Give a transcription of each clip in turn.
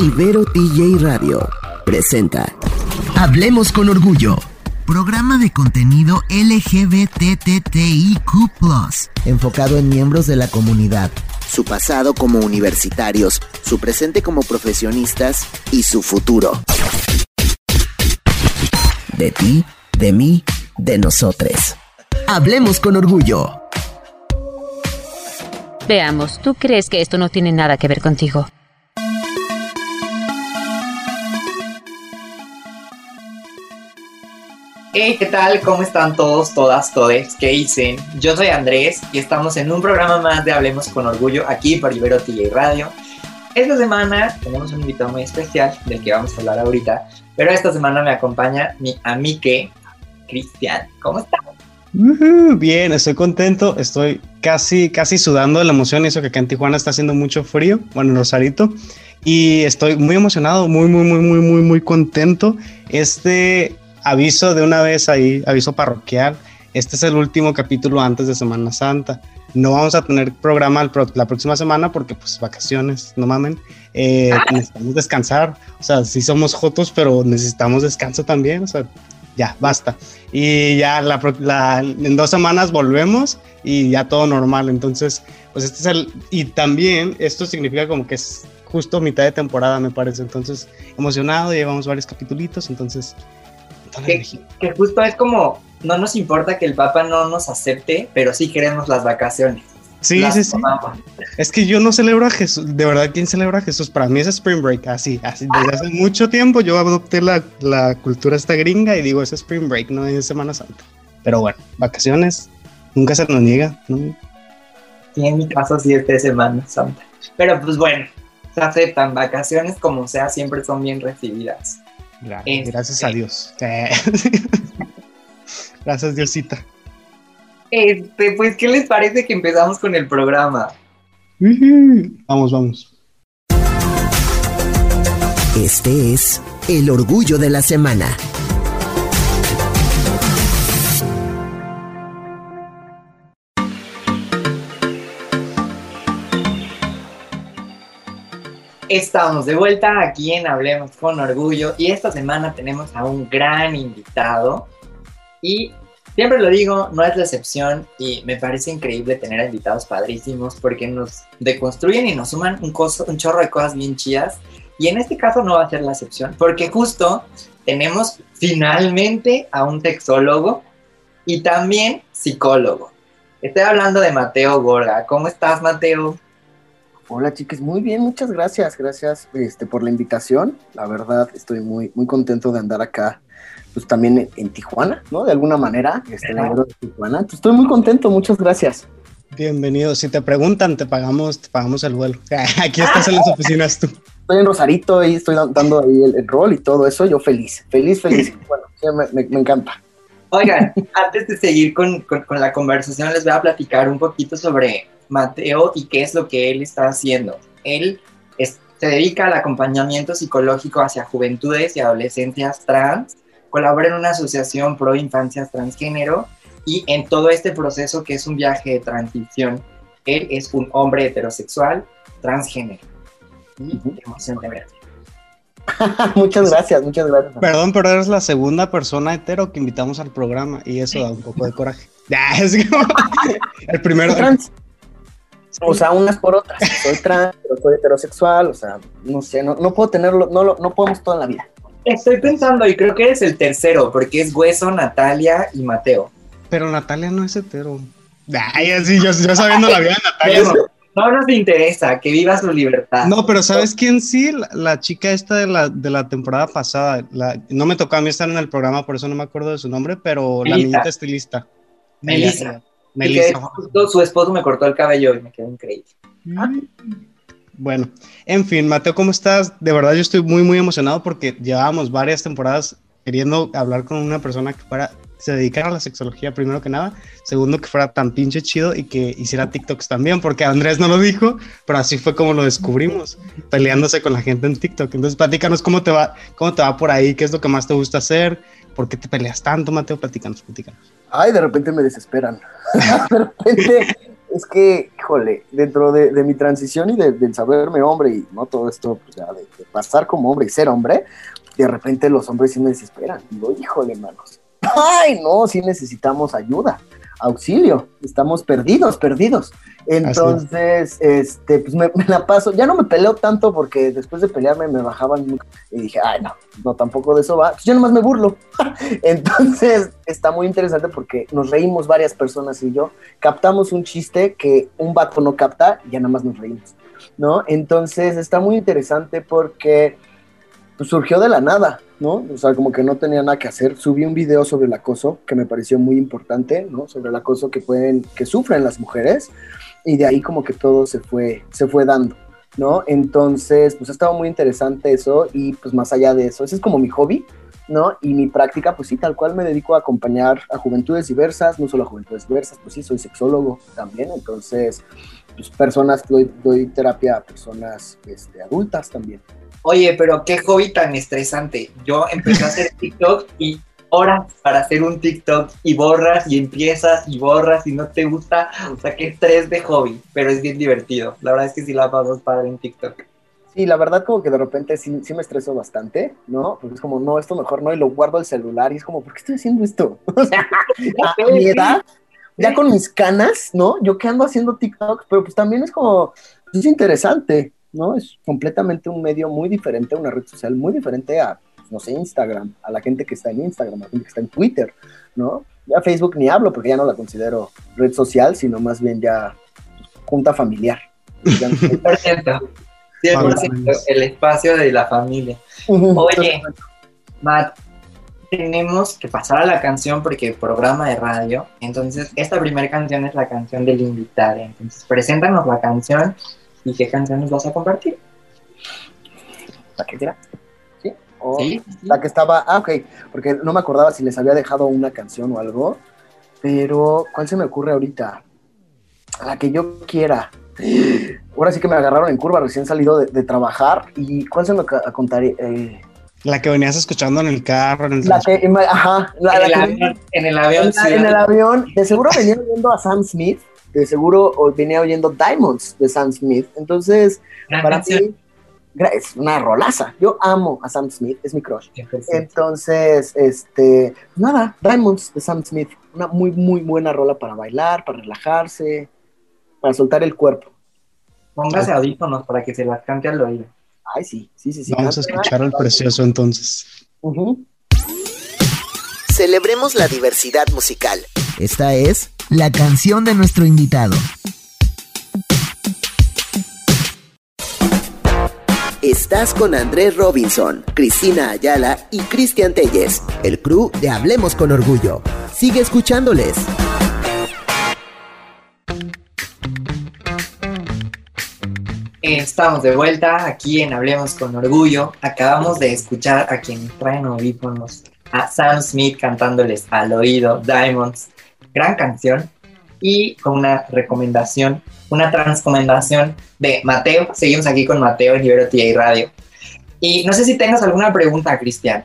Ibero TJ Radio presenta Hablemos con Orgullo. Programa de contenido LGBTTIQ, enfocado en miembros de la comunidad, su pasado como universitarios, su presente como profesionistas y su futuro. De ti, de mí, de nosotros. Hablemos con orgullo. Veamos, ¿tú crees que esto no tiene nada que ver contigo? Hey, ¿qué tal? ¿Cómo están todos, todas, todes? ¿Qué dicen? Yo soy Andrés y estamos en un programa más de Hablemos con Orgullo aquí por Ibero TJ Radio. Esta semana tenemos un invitado muy especial del que vamos a hablar ahorita, pero esta semana me acompaña mi amique Cristian. ¿Cómo estás? bien, estoy contento, estoy casi, casi sudando de la emoción, eso que acá en Tijuana está haciendo mucho frío, bueno, en Rosarito, y estoy muy emocionado, muy, muy, muy, muy, muy, muy contento. Este aviso de una vez ahí, aviso parroquial. Este es el último capítulo antes de Semana Santa. No vamos a tener programa la próxima semana porque pues vacaciones, no mamen. Eh, necesitamos descansar. O sea, sí somos jotos, pero necesitamos descanso también. O sea, ya, basta. Y ya la, en dos semanas volvemos y ya todo normal. Entonces, pues este es el... Y también esto significa como que es justo mitad de temporada, me parece. Entonces, emocionado, llevamos varios capítulos, entonces que, justo es como, no nos importa que el Papa no nos acepte, pero sí queremos las vacaciones. Sí, sí, sí. Es que yo no celebro a Jesús. De verdad, ¿quién celebra a Jesús? Para mí es Spring Break, así, así. Desde hace mucho tiempo yo adopté la, la cultura esta gringa y digo, es Spring Break, no es Semana Santa. Pero bueno, vacaciones, nunca se nos niega, ¿no? Sí, en mi caso sí es de Semana Santa. Pero pues bueno, se aceptan vacaciones como sea, siempre son bien recibidas. Gracias, a este. Dios. Gracias, Diosita. Este, pues, ¿qué les parece que empezamos con el programa? Vamos, vamos. Este es el orgullo de la semana. Estamos de vuelta aquí en Hablemos con Orgullo y esta semana tenemos a un gran invitado y siempre lo digo, no es la excepción y me parece increíble tener invitados padrísimos porque nos deconstruyen y nos suman un, chorro de cosas bien chidas y en este caso no va a ser la excepción porque justo tenemos finalmente a un texólogo y también psicólogo. Estoy hablando de Mateo Gorga. ¿Cómo estás, Mateo? Hola chicas, muy bien, muchas gracias, gracias este, por la invitación. La verdad estoy muy, muy contento de andar acá, pues también en, Tijuana, ¿no? De alguna manera, este, de Tijuana. estoy muy contento, muchas gracias. Bienvenido. Si te preguntan, te pagamos, te pagamos el vuelo. Aquí estás en las oficinas tú. Estoy en Rosarito y estoy dando ahí el, rol y todo eso. Yo feliz, feliz, feliz. bueno, me, me, encanta. Oigan, antes de seguir con, con, con la conversación, les voy a platicar un poquito sobre Mateo y qué es lo que él está haciendo. Él se dedica al acompañamiento psicológico hacia juventudes y adolescencias trans, colabora en una asociación pro infancias transgénero y en todo este proceso que es un viaje de transición, él es un hombre heterosexual transgénero. Y emoción de verte. muchas gracias, muchas gracias. Perdón, pero eres la segunda persona hetero que invitamos al programa y eso da un poco de coraje. el primero. Trans. O sea, unas por otras. Soy trans, pero soy heterosexual, o sea, no sé, no, no puedo tenerlo, no, lo, no podemos toda la vida. Estoy pensando, y creo que eres el tercero, porque es Hueso, Natalia y Mateo. Pero Natalia no es hetero. Ay, así, yo, yo sabiendo la vida de Natalia. No, nos interesa, que viva su libertad. No, pero ¿sabes quién sí? La, chica esta de la, de la temporada pasada, la, no me tocó a mí estar en el programa, por eso no me acuerdo de su nombre, pero la niñita estilista. Melissa su esposo me cortó el cabello y me quedó increíble. Bueno, en fin, Mateo, ¿cómo estás? De verdad yo estoy muy, muy emocionado porque llevábamos varias temporadas queriendo hablar con una persona que fuera, se dedicara a la sexología primero que nada, segundo que fuera tan pinche chido y que hiciera TikToks también, porque Andrés no lo dijo, pero así fue como lo descubrimos, peleándose con la gente en TikTok. Entonces, platícanos cómo te va, cómo te va por ahí, qué es lo que más te gusta hacer, por qué te peleas tanto, Mateo, platícanos, platícanos ay, de repente me desesperan. de repente es que, híjole, dentro de, mi transición y de, del saberme hombre y no todo esto, pues ya de, pasar como hombre y ser hombre, de repente los hombres sí me desesperan. Digo, híjole, hermanos, ay, no, sí necesitamos ayuda auxilio, estamos perdidos, perdidos. Entonces, este, pues me, la paso, ya no me peleo tanto porque después de pelearme me bajaban y dije, ay, no, no, tampoco de eso va, pues yo nomás me burlo. Entonces, está muy interesante porque nos reímos varias personas y yo, captamos un chiste que un vato no capta y ya nada más nos reímos, ¿no? Entonces, está muy interesante porque pues, surgió de la nada, ¿no? O sea, como que no tenía nada que hacer. Subí un video sobre el acoso que me pareció muy importante, ¿no? Sobre el acoso que pueden, que sufren las mujeres y de ahí como que todo se fue, se fue dando, ¿no? Entonces, pues ha estado muy interesante eso y pues más allá de eso, ese es como mi hobby, ¿no? Y mi práctica, pues sí, tal cual me dedico a acompañar a juventudes diversas, no solo a juventudes diversas, pues sí, soy sexólogo también, entonces, pues personas, doy, doy terapia a personas este, adultas también. Oye, pero qué hobby tan estresante. Yo empecé a hacer TikTok y horas para hacer un TikTok y borras y empiezas y borras y no te gusta. O sea, qué estrés de hobby, pero es bien divertido. La verdad es que sí la pasas padre en TikTok. Sí, la verdad como que de repente sí, sí, me estreso bastante, ¿no? Porque es como, no, esto mejor no, y lo guardo el celular y es como, ¿por qué estoy haciendo esto? O sea, a mi edad, ya con mis canas, ¿no? Yo que ando haciendo TikTok, pero pues también es como, es interesante, ¿no? Es completamente un medio muy diferente, una red social muy diferente a, no sé, Instagram, a la gente que está en Instagram, a la gente que está en Twitter, ¿no? Ya Facebook ni hablo porque ya no la considero red social, sino más bien ya junta familiar. 100%, el espacio de la familia. Oye, Matt, tenemos que pasar a la canción porque programa de radio. Entonces, esta primera canción es la canción del invitado. Entonces, preséntanos la canción ¿Y qué canciones vas a compartir? ¿La que era? ¿Sí? ¿Sí? La que estaba, ah, ok, porque no me acordaba si les había dejado una canción o algo, pero ¿cuál se me ocurre ahorita? La que yo quiera. Ahora sí que me agarraron en curva, recién salido de, trabajar, y ¿cuál se me contaré? Eh, la que venías escuchando en el carro, en el la que, ajá, en, el avión, en, el avión, en, el avión, de seguro venía viendo a Sam Smith de seguro venía oyendo Diamonds de Sam Smith. Entonces, para mí es una rolaza. Yo amo a Sam Smith, es mi crush. Entonces, este, nada, Diamonds de Sam Smith, una muy, muy buena rola para bailar, para relajarse, para soltar el cuerpo. Póngase audífonos para que se las cante al oído. Ay, sí, sí, sí. sí. Vamos a escuchar al precioso entonces. Celebremos la diversidad musical. Esta es la canción de nuestro invitado. Estás con Andrés Robinson, Cristina Ayala y Cristian Telles, el crew de Hablemos con Orgullo. Sigue escuchándoles. Estamos de vuelta aquí en Hablemos con Orgullo. Acabamos de escuchar a quien traen audífonos, a Sam Smith cantándoles al oído Diamonds gran canción y con una recomendación, una transcomendación de Mateo. Seguimos aquí con Mateo en Ibero y Radio. Y no sé si tengas alguna pregunta, Cristian.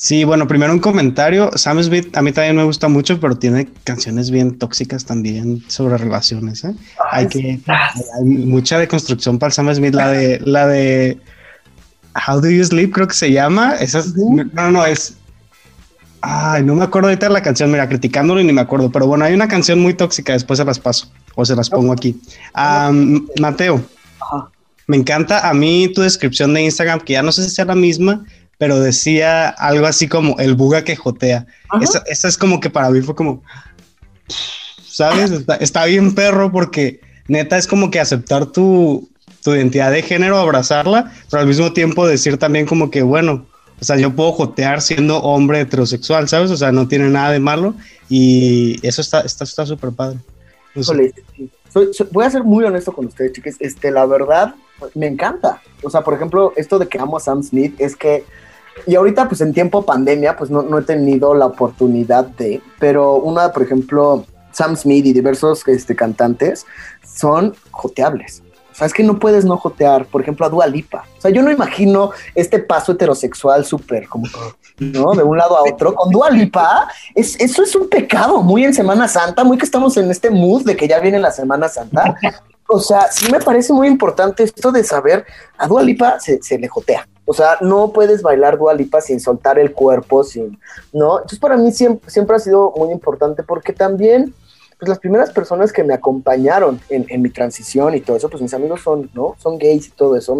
Sí, bueno, primero un comentario. Sam Smith a mí también me gusta mucho, pero tiene canciones bien tóxicas también sobre relaciones. ¿eh? hay que hay mucha deconstrucción para Sam Smith, la de la de How Do You Sleep creo que se llama. Esa no, no, es Ay, no me acuerdo ahorita de la canción, mira, criticándolo y ni me acuerdo, pero bueno, hay una canción muy tóxica, después se las paso o se las pongo aquí. Mateo, me encanta a mí tu descripción de Instagram, que ya no sé si sea la misma, pero decía algo así como el buga que jotea. Esa, es como que para mí fue como, ¿sabes? Está, bien perro porque neta es como que aceptar tu, tu identidad de género, abrazarla, pero al mismo tiempo decir también como que, bueno, o sea, yo puedo jotear siendo hombre heterosexual, ¿sabes? O sea, no tiene nada de malo y eso está súper está, súper padre. voy a ser muy honesto con ustedes, chicas. Este, la verdad, me encanta. O sea, por ejemplo, esto de que amo a Sam Smith es que, y ahorita pues en tiempo pandemia, pues no, no he tenido la oportunidad de, pero una, por ejemplo, Sam Smith y diversos este, cantantes son joteables. Es que no puedes no jotear, por ejemplo, a Dua Lipa. O sea, yo no imagino este paso heterosexual súper como, ¿no? De un lado a otro. Con Dua Lipa, es, eso es un pecado, muy en Semana Santa, muy que estamos en este mood de que ya viene la Semana Santa. O sea, sí me parece muy importante esto de saber, a Dua Lipa se, se le jotea. O sea, no puedes bailar Dua Lipa sin soltar el cuerpo, sin, ¿no? Entonces para mí siempre, siempre ha sido muy importante porque también pues las primeras personas que me acompañaron en, en, mi transición y todo eso, pues mis amigos son, ¿no? Son gays y todo eso.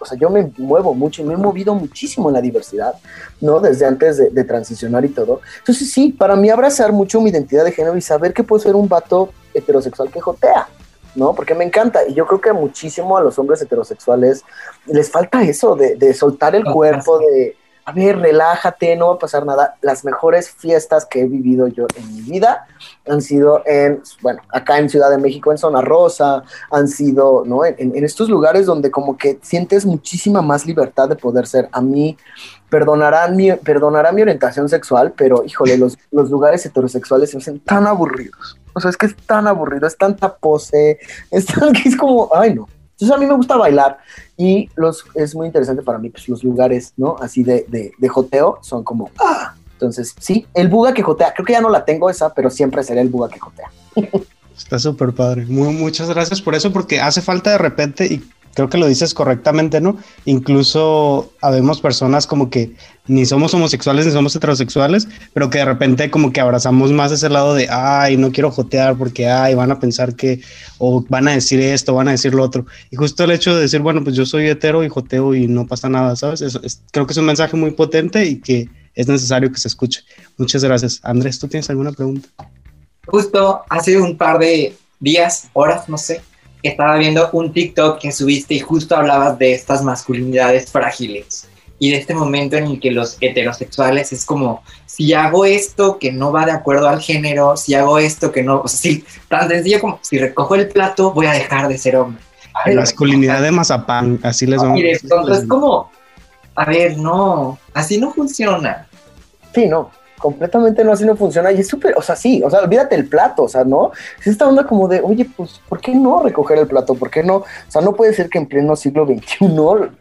O sea, yo me muevo mucho y me he movido muchísimo en la diversidad, ¿no? Desde antes de, de, transicionar y todo. Entonces sí, para mí abrazar mucho mi identidad de género y saber que puedo ser un vato heterosexual que jotea, ¿no? Porque me encanta. Y yo creo que muchísimo a los hombres heterosexuales les falta eso, de, de soltar el cuerpo, de a ver, relájate, no va a pasar nada. Las mejores fiestas que he vivido yo en mi vida han sido en, bueno, acá en Ciudad de México, en Zona Rosa, han sido, ¿no? En, estos lugares donde como que sientes muchísima más libertad de poder ser. A mí, perdonarán mi, perdonará mi orientación sexual, pero híjole, los, los lugares heterosexuales se hacen tan aburridos. O sea, es que es tan aburrido, es tanta pose, es tan que es como, ay no. Entonces a mí me gusta bailar y los, es muy interesante para mí, pues los lugares, ¿no? Así de, de, de joteo son como, ¡ah! Entonces, sí, el buga que jotea, creo que ya no la tengo esa, pero siempre será el buga que jotea. Está súper padre. Muy, muchas gracias por eso, porque hace falta de repente, y creo que lo dices correctamente, ¿no? Incluso habemos personas como que ni somos homosexuales ni somos heterosexuales, pero que de repente como que abrazamos más ese lado de, ay, no quiero jotear porque, ay, van a pensar que, o van a decir esto, van a decir lo otro. Y justo el hecho de decir, bueno, pues yo soy hetero y joteo y no pasa nada, ¿sabes? Eso es, creo que es un mensaje muy potente y que es necesario que se escuche. Muchas gracias. Andrés, ¿tú tienes alguna pregunta? Justo hace un par de días, horas, no sé, estaba viendo un TikTok que subiste y justo hablabas de estas masculinidades frágiles y de este momento en el que los heterosexuales es como, si hago esto que no va de acuerdo al género, si hago esto que no, o sea, sí, tan sencillo como, si recojo el plato, voy a dejar de ser hombre. Ay, masculinidad de mazapán, así les vamos a decir. Entonces es como, a ver, no, así no funciona. Sí, no, completamente no, así no funciona. Y es súper, o sea, sí, o sea, olvídate el plato, o sea, ¿no? Es esta onda como de, oye, pues, ¿por qué no recoger el plato? ¿Por qué no? O sea, no puede ser que en pleno siglo XXI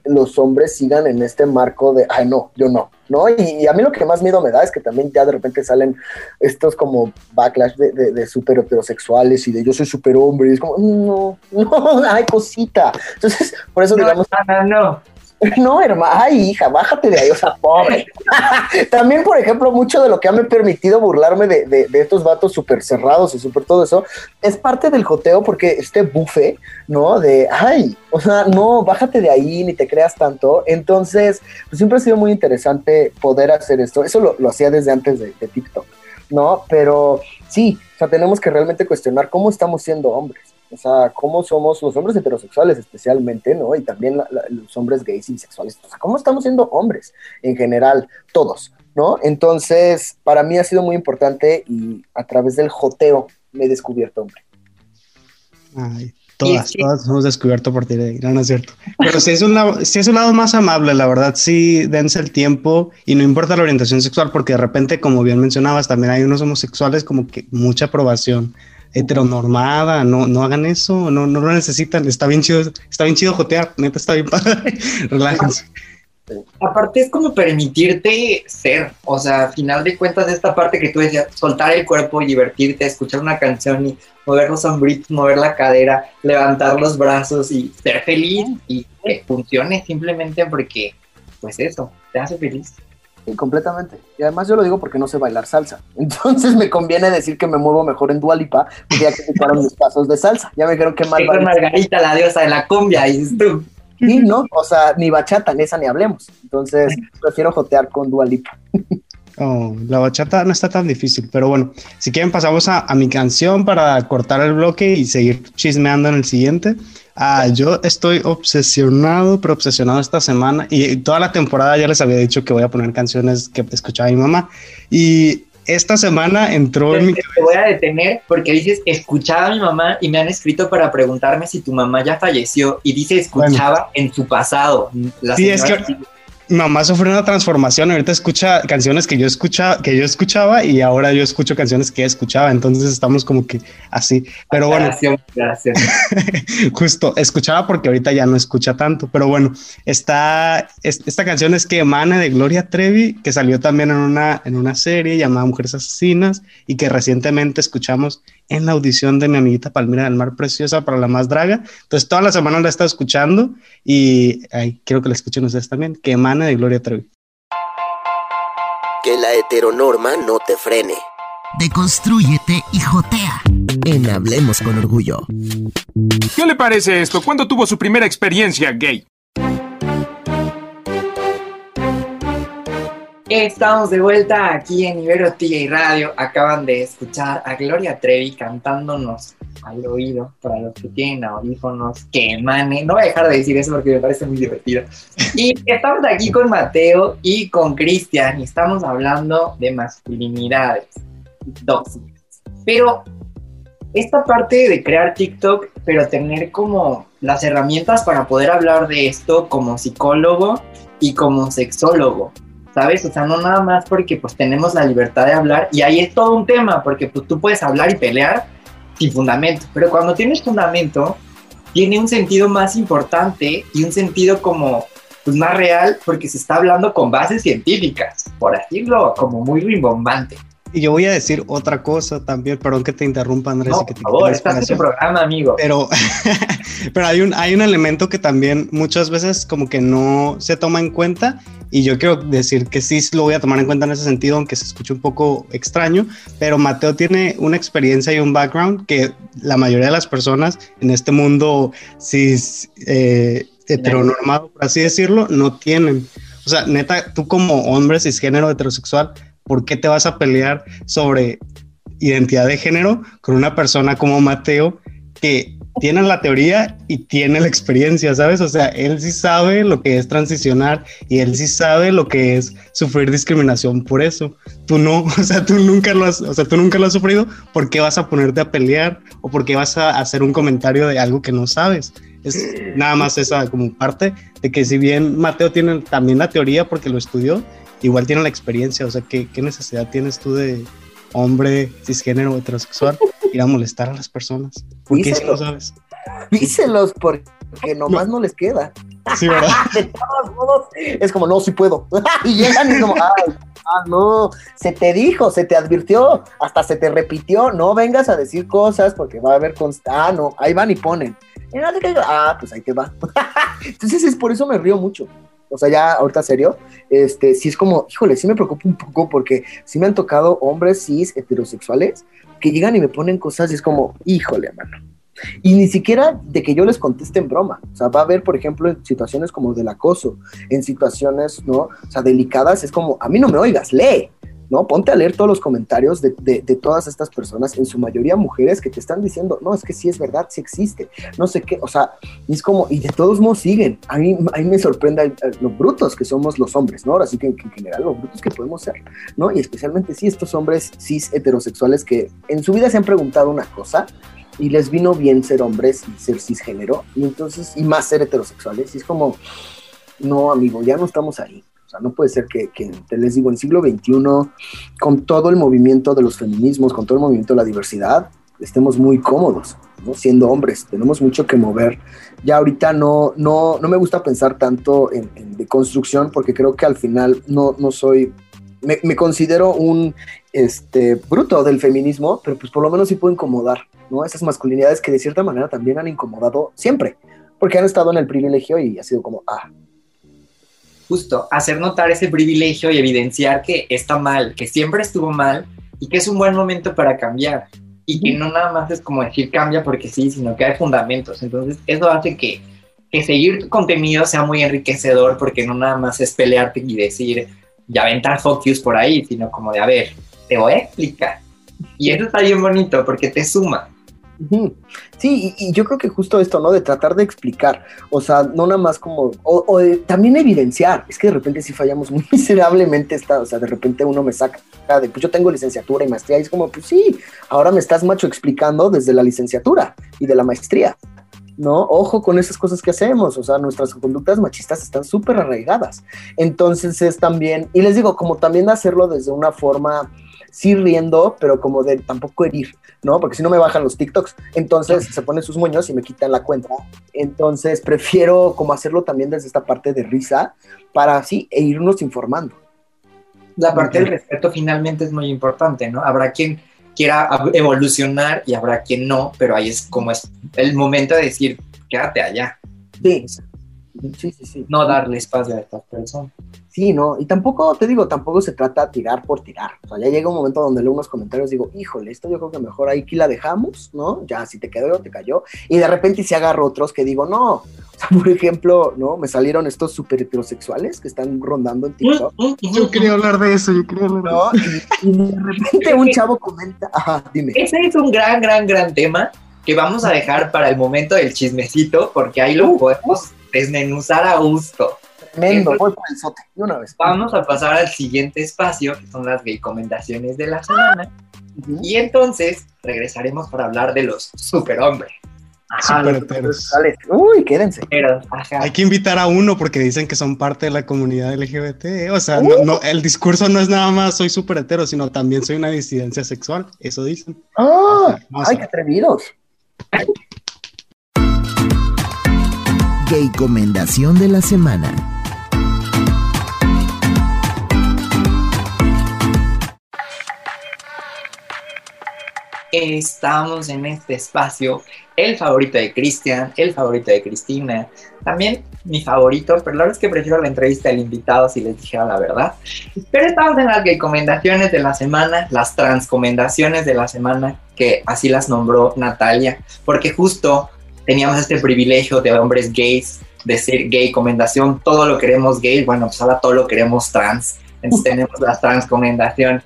los hombres sigan en este marco de, ay, no, yo no, ¿no? Y, y a mí lo que más miedo me da es que también ya de repente salen estos como backlash de, de, de súper heterosexuales y de yo soy súper hombre. Y es como, no, no, ay, cosita. Entonces, por eso no, digamos. No, no, no. No, hermano, ay, hija, bájate de ahí, o sea, pobre. También, por ejemplo, mucho de lo que ha me permitido burlarme de, de, de estos vatos súper cerrados y súper todo eso, es parte del joteo porque este bufe, ¿no? De, ay, o sea, no, bájate de ahí, ni te creas tanto. Entonces, pues siempre ha sido muy interesante poder hacer esto. Eso lo, lo hacía desde antes de, de TikTok, ¿no? Pero sí, o sea, tenemos que realmente cuestionar cómo estamos siendo hombres. O sea, cómo somos los hombres heterosexuales especialmente, ¿no? Y también la, la, los hombres gays y bisexuales. O sea, cómo estamos siendo hombres en general, todos, ¿no? Entonces, para mí ha sido muy importante y a través del joteo me he descubierto hombre. Ay, todas, sí, sí. todas hemos descubierto por ti, no, no es cierto. Pero si es, un lado, si es un lado más amable, la verdad, sí, dense el tiempo y no importa la orientación sexual, porque de repente, como bien mencionabas, también hay unos homosexuales como que mucha aprobación heteronormada, no, no hagan eso, no, no lo necesitan, está bien chido, está bien chido jotear, neta está bien padre, relájense. Aparte es como permitirte ser, o sea, a final de cuentas esta parte que tú decías, soltar el cuerpo divertirte, escuchar una canción y mover los hombritos, mover la cadera, levantar los brazos y ser feliz y que funcione simplemente porque, pues eso, te hace feliz. Sí, completamente. Y además yo lo digo porque no sé bailar salsa. Entonces me conviene decir que me muevo mejor en Dualipa, ya que quitaron mis pasos de salsa. Ya me dijeron que mal. Con Margarita, la diosa de la cumbia, dices tú. Sí, ¿no? O sea, ni bachata, ni esa ni hablemos. Entonces prefiero jotear con Dualipa. Oh, la bachata no está tan difícil, pero bueno, si quieren pasamos a, a mi canción para cortar el bloque y seguir chismeando en el siguiente. Ah, yo estoy obsesionado, pero obsesionado esta semana y toda la temporada ya les había dicho que voy a poner canciones que escuchaba mi mamá y esta semana entró en mi cabeza. Te voy a detener porque dices escuchaba a mi mamá y me han escrito para preguntarme si tu mamá ya falleció y dice escuchaba bueno. en su pasado. La sí, es que mamá sufrió una transformación, ahorita escucha canciones que yo escuchaba, que yo escuchaba y ahora yo escucho canciones que escuchaba, entonces estamos como que así. Pero bueno, gracias. justo escuchaba porque ahorita ya no escucha tanto, pero bueno, está esta canción es que emana de Gloria Trevi, que salió también en una en una serie llamada Mujeres Asesinas y que recientemente escuchamos en la audición de mi amiguita Palmira del Mar Preciosa para la más draga. Entonces, toda la semana la he estado escuchando y quiero que la escuchen ustedes también, que emana de Gloria Trevi. Que la heteronorma no te frene. Deconstrúyete y jotea. En Hablemos con Orgullo. ¿Qué le parece esto? ¿Cuándo tuvo su primera experiencia gay? Estamos de vuelta aquí en Ibero y Radio. Acaban de escuchar a Gloria Trevi cantándonos al oído para los que tienen audífonos que emane. No voy a dejar de decir eso porque me parece muy divertido. Y estamos aquí con Mateo y con Cristian y estamos hablando de masculinidades tóxicas. Pero esta parte de crear TikTok, pero tener como las herramientas para poder hablar de esto como psicólogo y como sexólogo ¿sabes? O sea, no nada más porque pues tenemos la libertad de hablar y ahí es todo un tema, porque pues tú puedes hablar y pelear sin fundamento, pero cuando tienes fundamento, tiene un sentido más importante y un sentido como pues más real porque se está hablando con bases científicas, por decirlo como muy rimbombante. Y yo voy a decir otra cosa también, perdón que te interrumpa Andrés. No, que te por favor, estás en tu programa, amigo. Pero, pero hay, un, hay un elemento que también muchas veces como que no se toma en cuenta y yo quiero decir que sí lo voy a tomar en cuenta en ese sentido, aunque se escuche un poco extraño, pero Mateo tiene una experiencia y un background que la mayoría de las personas en este mundo cis, eh, heteronormado, por así decirlo, no tienen. O sea, neta, tú como hombre cisgénero heterosexual, ¿por qué te vas a pelear sobre identidad de género con una persona como Mateo que tiene la teoría y tiene la experiencia, ¿sabes? O sea, él sí sabe lo que es transicionar y él sí sabe lo que es sufrir discriminación por eso. Tú no, o sea, tú nunca lo has, o sea, tú nunca lo has sufrido, ¿por qué vas a ponerte a pelear o por qué vas a hacer un comentario de algo que no sabes? Es nada más esa como parte de que si bien Mateo tiene también la teoría porque lo estudió, igual tiene la experiencia, o sea, ¿qué, qué necesidad tienes tú de hombre cisgénero heterosexual ir a molestar a las personas? ¿Por qué si sabes? Díselos porque nomás no, les queda. Sí, ¿verdad? de todos modos, es como, no, sí puedo. y llegan y como, ay, ah, no, se te dijo, se te advirtió, hasta se te repitió, no vengas a decir cosas porque va a haber consta, ah, no, ahí van y ponen. Ah, pues ahí te va. Entonces es por eso me río mucho. O sea, ya ahorita serio, este, sí es como, híjole, sí me preocupa un poco porque sí me han tocado hombres cis heterosexuales que llegan y me ponen cosas y es como, híjole, mano. Y ni siquiera de que yo les conteste en broma. O sea, va a haber, por ejemplo, en situaciones como del acoso, en situaciones, ¿no? O sea, delicadas, es como, a mí no me oigas, lee. ¿No? Ponte a leer todos los comentarios de, todas estas personas, en su mayoría mujeres, que te están diciendo, no, es que sí es verdad, sí existe, no sé qué, o sea, es como, y de todos modos siguen. A mí, a mí me sorprende eh, los brutos que somos los hombres, ¿no? Ahora sí que en, general los brutos que podemos ser, ¿no? Y especialmente sí estos hombres cis heterosexuales que en su vida se han preguntado una cosa y les vino bien ser hombres y ser cisgénero, y entonces, y más ser heterosexuales, y es como, no, amigo, ya no estamos ahí. Sea, no puede ser que, te les digo, en el siglo XXI, con todo el movimiento de los feminismos, con todo el movimiento de la diversidad, estemos muy cómodos, ¿no? Siendo hombres, tenemos mucho que mover. Ya ahorita no, no, no me gusta pensar tanto en, en deconstrucción porque creo que al final no, no soy, me, me, considero un este, bruto del feminismo, pero pues por lo menos sí puedo incomodar, ¿no? Esas masculinidades que de cierta manera también han incomodado siempre, porque han estado en el privilegio y ha sido como, ah, justo hacer notar ese privilegio y evidenciar que está mal, que siempre estuvo mal y que es un buen momento para cambiar. Y que no nada más es como decir cambia porque sí, sino que hay fundamentos. Entonces, eso hace que, que seguir tu contenido sea muy enriquecedor porque no nada más es pelearte y decir y aventar focus por ahí, sino como de, a ver, te voy a explicar. Y eso está bien bonito porque te suma. Sí, y, yo creo que justo esto, ¿no? De tratar de explicar, o sea, no nada más como, o, también evidenciar, es que de repente si fallamos miserablemente, está, o sea, de repente uno me saca de, pues yo tengo licenciatura y maestría, y es como, pues sí, ahora me estás macho explicando desde la licenciatura y de la maestría, ¿no? Ojo con esas cosas que hacemos, o sea, nuestras conductas machistas están súper arraigadas. Entonces es también, y les digo, como también hacerlo desde una forma, sí riendo, pero como de tampoco herir, ¿no? Porque si no me bajan los TikToks, entonces se ponen sus moños y me quitan la cuenta. Entonces prefiero como hacerlo también desde esta parte de risa, para así e irnos informando. La parte del respeto finalmente es muy importante, ¿no? Habrá quien quiera evolucionar y habrá quien no, pero ahí es como es el momento de decir, quédate allá. Sí, sí, sí, sí. No darle espacio a estas personas. Sí, no, y tampoco, te digo, tampoco se trata de tirar por tirar. O sea, ya llega un momento donde leo unos comentarios y digo, híjole, esto yo creo que mejor ahí que la dejamos, ¿no? Ya, si te quedó, te cayó. Y de repente se agarro otros que digo, no. O sea, por ejemplo, ¿no? Me salieron estos super heterosexuales que están rondando en TikTok. Yo quería hablar de eso, yo quería hablar ¿no? Y, y de repente un chavo comenta, ajá, dime. Ese es un gran, gran, gran tema que vamos a dejar para el momento del chismecito, porque ahí lo podemos desmenuzar a gusto. Tremendo, voy por el sote, de una vez. Vamos a pasar al siguiente espacio, que son las gay recomendaciones de la semana. Y entonces regresaremos para hablar de los superhombres. Ajá, Super superheteros. Uy, quédense. Pero, ajá. Hay que invitar a uno porque dicen que son parte de la comunidad LGBT. O sea, no, no, el discurso no es nada más soy súper hetero, sino también soy una disidencia sexual. Eso dicen. ¡Ah! A ¡Ay, qué atrevidos! Gay Comendación de la Semana. Estamos en este espacio, el favorito de Cristian, el favorito de Cristina, también mi favorito, pero la verdad es que prefiero la entrevista del invitado si les dijera la verdad. Pero estamos en las recomendaciones de la semana, las transcomendaciones de la semana, que así las nombró Natalia, porque justo teníamos este privilegio de hombres gays, de ser gay comendación, todo lo queremos gay, bueno, pues ahora todo lo queremos trans, entonces tenemos las transcomendaciones.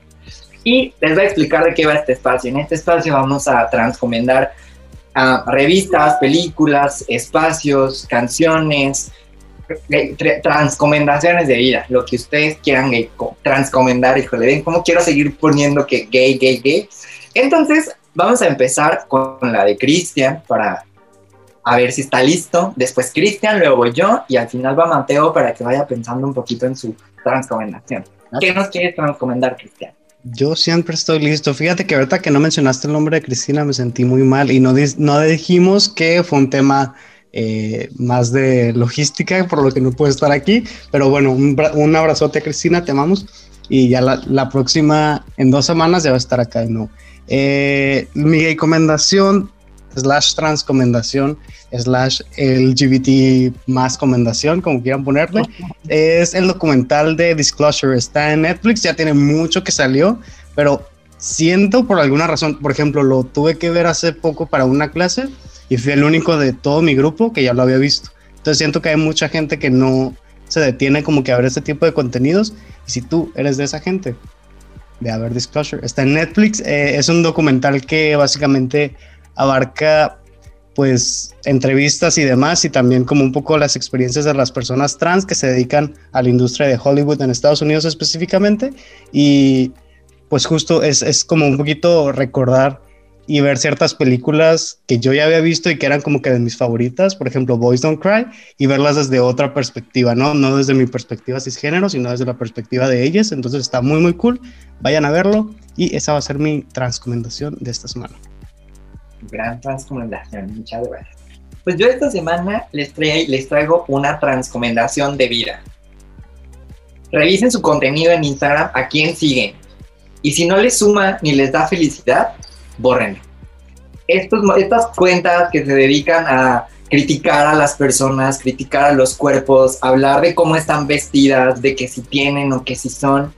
Y les voy a explicar de qué va este espacio. En este espacio vamos a transcomendar a revistas, películas, espacios, canciones, eh, tra- transcomendaciones de vida, lo que ustedes quieran gay, co- transcomendar, híjole, ven cómo quiero seguir poniendo que gay, gay, gay. Entonces, vamos a empezar con la de Cristian para a ver si está listo. Después Cristian, luego yo y al final va Mateo para que vaya pensando un poquito en su transcomendación. ¿Qué nos quieres transcomendar, Cristian? Yo siempre estoy listo. Fíjate que ahorita que no mencionaste el nombre de Cristina me sentí muy mal y no, no dijimos que fue un tema eh, más de logística, por lo que no puede estar aquí. Pero bueno, un, un abrazote a Cristina, te amamos. Y ya la, la próxima, en dos semanas, ya va a estar acá de nuevo. Eh, mi recomendación, slash transcomendación, slash LGBT más comendación, como quieran ponerle, es el documental de Disclosure. Está en Netflix, ya tiene mucho que salió, pero siento por alguna razón, por ejemplo, lo tuve que ver hace poco para una clase y fui el único de todo mi grupo que ya lo había visto. Entonces siento que hay mucha gente que no se detiene como que a ver este tipo de contenidos. Y si tú eres de esa gente, de a ver Disclosure. Está en Netflix, eh, es un documental que básicamente abarca pues entrevistas y demás y también como un poco las experiencias de las personas trans que se dedican a la industria de Hollywood en Estados Unidos específicamente y pues justo es, es como un poquito recordar y ver ciertas películas que yo ya había visto y que eran como que de mis favoritas, por ejemplo Boys Don't Cry y verlas desde otra perspectiva, ¿no? No desde mi perspectiva cisgénero, sino desde la perspectiva de ellas, entonces está muy muy cool, vayan a verlo y esa va a ser mi transcomendación de esta semana. Gran transcomendación, muchas gracias. Pues yo esta semana les, trae- les traigo una transcomendación de vida. Revisen su contenido en Instagram a quién siguen. Y si no les suma ni les da felicidad, bórrenlo. Estos, estas cuentas que se dedican a criticar a las personas, criticar a los cuerpos, hablar de cómo están vestidas, de que si tienen o que si son,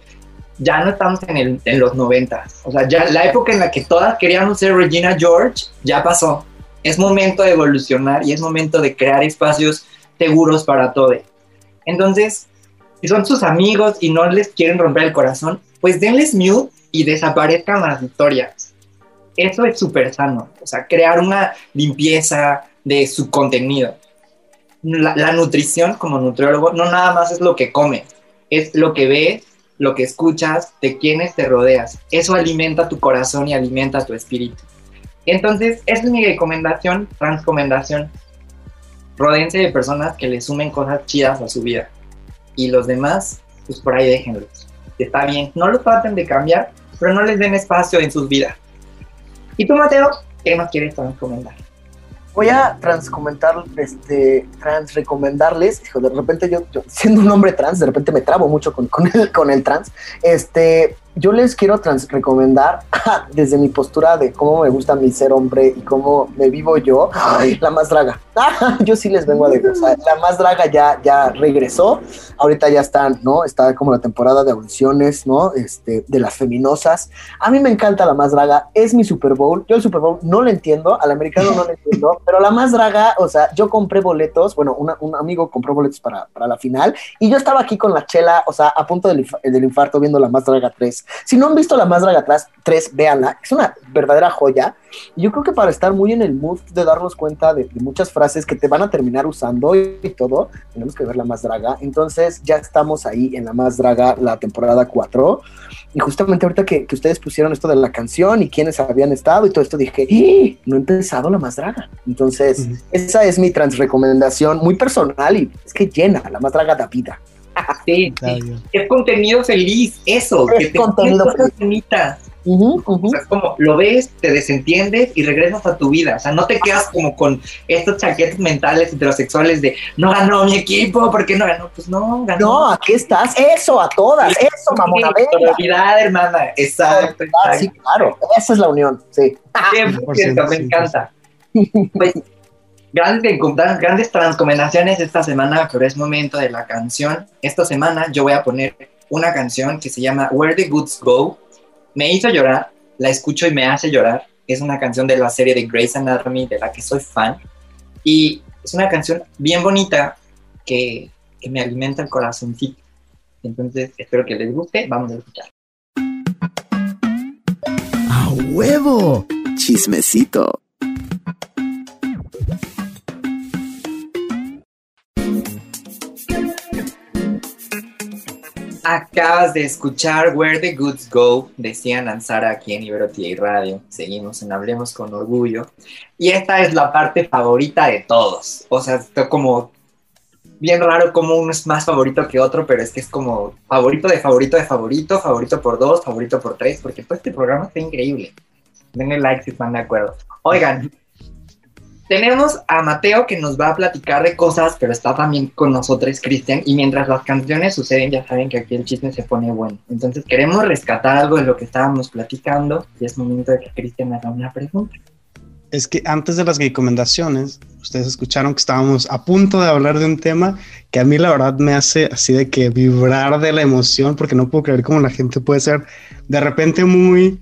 ya no estamos en, los 90. O sea, ya la época en la que todas queríamos ser Regina George ya pasó. Es momento de evolucionar y es momento de crear espacios seguros para todos. Entonces, si son sus amigos y no les quieren romper el corazón, pues denles mute y desaparezcan las historias. Eso es súper sano. O sea, crear una limpieza de su contenido. La, la nutrición como nutriólogo no nada más es lo que comes, es lo que ves, lo que escuchas, de quienes te rodeas. Eso alimenta tu corazón y alimenta tu espíritu. Entonces, esa es mi recomendación, transcomendación. Rodense de personas que le sumen cosas chidas a su vida. Y los demás, pues por ahí déjenlos. Está bien, no los traten de cambiar, pero no les den espacio en sus vidas. ¿Y tú, Mateo? ¿Qué nos quieres recomendar? Voy a transcomentar, este, trans recomendarles, hijo, de repente yo, siendo un hombre trans, de repente me trabo mucho con, con, el, con el trans, este, yo les quiero trans recomendar desde mi postura de cómo me gusta mi ser hombre y cómo me vivo yo, Ay, la más draga. yo sí les vengo a decir, o sea, la más draga ya, ya regresó, ahorita ya están, ¿no? Está como la temporada de audiciones, ¿no? Este, de las feminosas. A mí me encanta la más draga, es mi Super Bowl. Yo el Super Bowl no lo entiendo, al americano no lo entiendo, pero la más draga, o sea, yo compré boletos, bueno, un amigo compró boletos para, para, la final y yo estaba aquí con la chela, o sea, a punto del, del infarto viendo la más draga 3. Si no han visto la más draga 3, véanla, es una verdadera joya. Y yo creo que para estar muy en el mood de darnos cuenta de, de muchas frases que te van a terminar usando y, y, todo, tenemos que ver la más draga. Entonces ya estamos ahí en la más draga, la temporada 4. Y justamente ahorita que, que ustedes pusieron esto de la canción y quiénes habían estado y todo esto, dije, ¡Eh! no he empezado la más draga. Entonces, uh -huh. esa es mi trans recomendación muy personal y es que llena la más draga de vida. Sí, sí. es contenido feliz, eso, es que te contenido cosas bonitas. Uh -huh, uh -huh. O sea, es como lo ves, te desentiendes y regresas a tu vida. O sea, no te quedas como con estos chaquetes mentales heterosexuales de no ganó mi equipo, porque no ganó? Pues no, ganó. No, aquí estás. Eso, a todas. Sí, eso, mamona. Solidaridad, hermana. Exacto, exacto. Sí, claro. Esa es la unión. Sí. 100%, me encanta. Pues, grandes, grandes transcomendaciones esta semana, pero es momento de la canción. Esta semana yo voy a poner una canción que se llama Where the Goods Go. Me hizo llorar, la escucho y me hace llorar. Es una canción de la serie de Grey's Anatomy, de la que soy fan. Y es una canción bien bonita que, que me alimenta el corazoncito. Entonces, espero que les guste. Vamos a escuchar. ¡A huevo! Chismecito. Acabas de escuchar Where the Goods Go, decía Nanzara aquí en Ibero y Radio. Seguimos en Hablemos con Orgullo. Y esta es la parte favorita de todos. O sea, está como bien raro como uno es más favorito que otro, pero es que es como favorito de favorito de favorito, favorito por dos, favorito por tres, porque todo este programa está increíble. Denle like si están de acuerdo. Oigan, tenemos a Mateo que nos va a platicar de cosas, pero está también con nosotros Cristian, y mientras las canciones suceden, ya saben que aquí el chisme se pone bueno. Entonces queremos rescatar algo de lo que estábamos platicando, y es momento de que Cristian haga una pregunta. Es que antes de las recomendaciones, ustedes escucharon que estábamos a punto de hablar de un tema que a mí la verdad me hace así de que vibrar de la emoción, porque no puedo creer cómo la gente puede ser de repente muy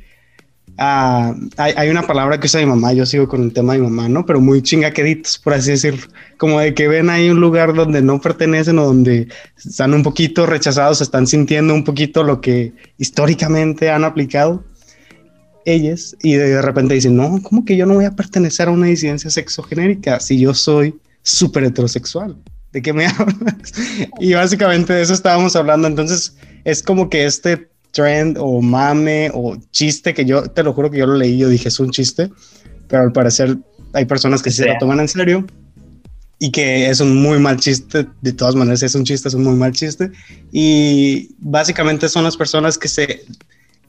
Uh, hay, hay, una palabra que usa mi mamá, yo sigo con el tema de mi mamá, ¿no? Pero muy chingaqueditos, por así decirlo. Como de que ven ahí un lugar donde no pertenecen o donde están un poquito rechazados, están sintiendo un poquito lo que históricamente han aplicado ellas y de repente dicen, no, ¿cómo que yo no voy a pertenecer a una disidencia sexogenérica si yo soy súper heterosexual? ¿De qué me hablas? y básicamente de eso estábamos hablando. Entonces es como que este trend o mame o chiste que yo te lo juro que yo lo leí, yo dije es un chiste, pero al parecer hay personas que sí se lo toman en serio y que es un muy mal chiste, de todas maneras es un chiste, es un muy mal chiste y básicamente son las personas que se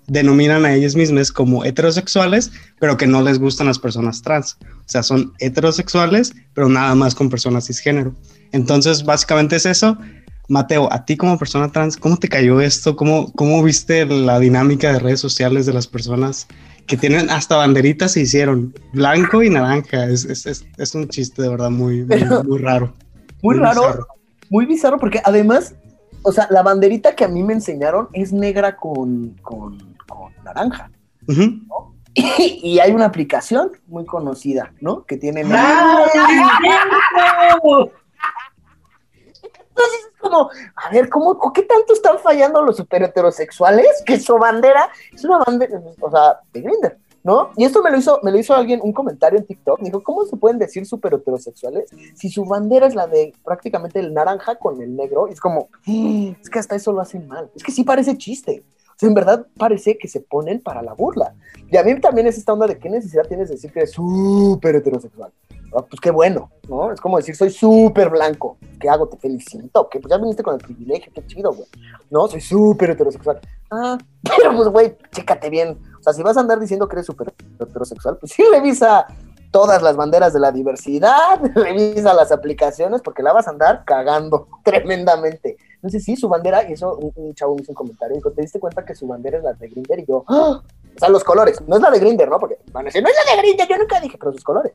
denominan a ellas mismas como heterosexuales, pero que no les gustan las personas trans. O sea, son heterosexuales, pero nada más con personas cisgénero. Entonces, básicamente es eso. Mateo, a ti como persona trans, ¿cómo te cayó esto? ¿Cómo, cómo viste la dinámica de redes sociales de las personas que tienen hasta banderitas se hicieron blanco y naranja? Es, es, es, es un chiste de verdad muy, muy, muy raro. Muy, muy raro, bizarro. muy bizarro, porque además, o sea, la banderita que a mí me enseñaron es negra con, con, con naranja. Uh -huh. ¿no? y, y, hay una aplicación muy conocida, ¿no? Que tiene. Entonces es como, a ver, ¿cómo, ¿qué tanto están fallando los super heterosexuales? Que su bandera es una bandera, o sea, de Grindr, ¿no? Y esto me lo hizo, me lo hizo alguien, un comentario en TikTok, me dijo, ¿cómo se pueden decir super heterosexuales si su bandera es la de prácticamente el naranja con el negro? Y es como, es que hasta eso lo hacen mal. Es que sí parece chiste. O sea, en verdad parece que se ponen para la burla. Y a mí también es esta onda de qué necesidad tienes de decir que eres súper heterosexual. Ah, pues qué bueno, ¿no? Es como decir, soy súper blanco. ¿Qué hago? Te felicito. Que pues ya viniste con el privilegio, qué chido, güey. No, soy súper heterosexual. Ah, pero pues, güey, chécate bien. O sea, si vas a andar diciendo que eres súper heterosexual, pues sí revisa todas las banderas de la diversidad, revisa las aplicaciones, porque la vas a andar cagando tremendamente. Entonces, sí, su bandera, y eso un, chavo me hizo un comentario, dijo, ¿te diste cuenta que su bandera es la de Grinder? Y yo, ¡Ah! o sea, los colores, no es la de Grinder, ¿no? Porque van a decir, no es la de Grinder, yo nunca dije, pero sus colores.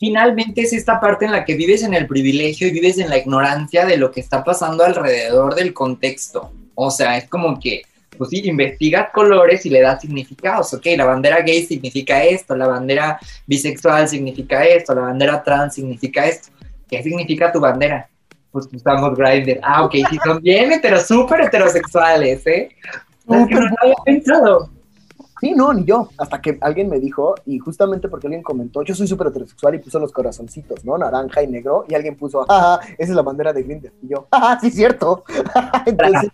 Finalmente es esta parte en la que vives en el privilegio y vives en la ignorancia de lo que está pasando alrededor del contexto. O sea, es como que, pues sí, investigas colores y le das significados. Ok, la bandera gay significa esto, la bandera bisexual significa esto, la bandera trans significa esto. ¿Qué significa tu bandera? Pues usamos Grindr. Ah, ok, sí, son bien heteros, súper heterosexuales, ¿eh? no había pensado. Sí, no, ni yo. Hasta que alguien me dijo, y justamente porque alguien comentó, yo soy súper heterosexual y puso los corazoncitos, ¿no? Naranja y negro, y alguien puso, ajá, esa es la bandera de Grindr. Y yo, ajá, sí, cierto. Entonces,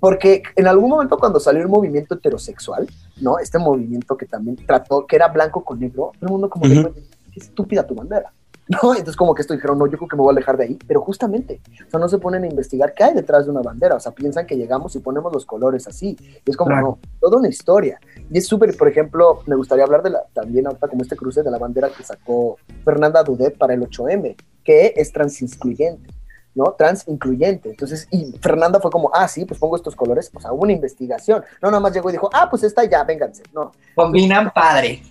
porque en algún momento cuando salió el movimiento heterosexual, ¿no? Este movimiento que también trató, que era blanco con negro, todo el mundo como, qué estúpida tu bandera. ¿no? Entonces como que esto dijeron, no, yo creo que me voy a alejar de ahí, pero justamente, o sea, no se ponen a investigar qué hay detrás de una bandera, o sea, piensan que llegamos y ponemos los colores así, y es como, no, toda una historia, y es súper, por ejemplo, me gustaría hablar de la, también ahorita como este cruce de la bandera que sacó Fernanda Dudet para el 8M, que es transincluyente. ¿no? Trans incluyente. Entonces, y Fernanda fue como, ah, sí, pues pongo estos colores, o sea, hubo una investigación. No, nada más llegó y dijo, ah, pues esta ya, vénganse. No. Combinan padre.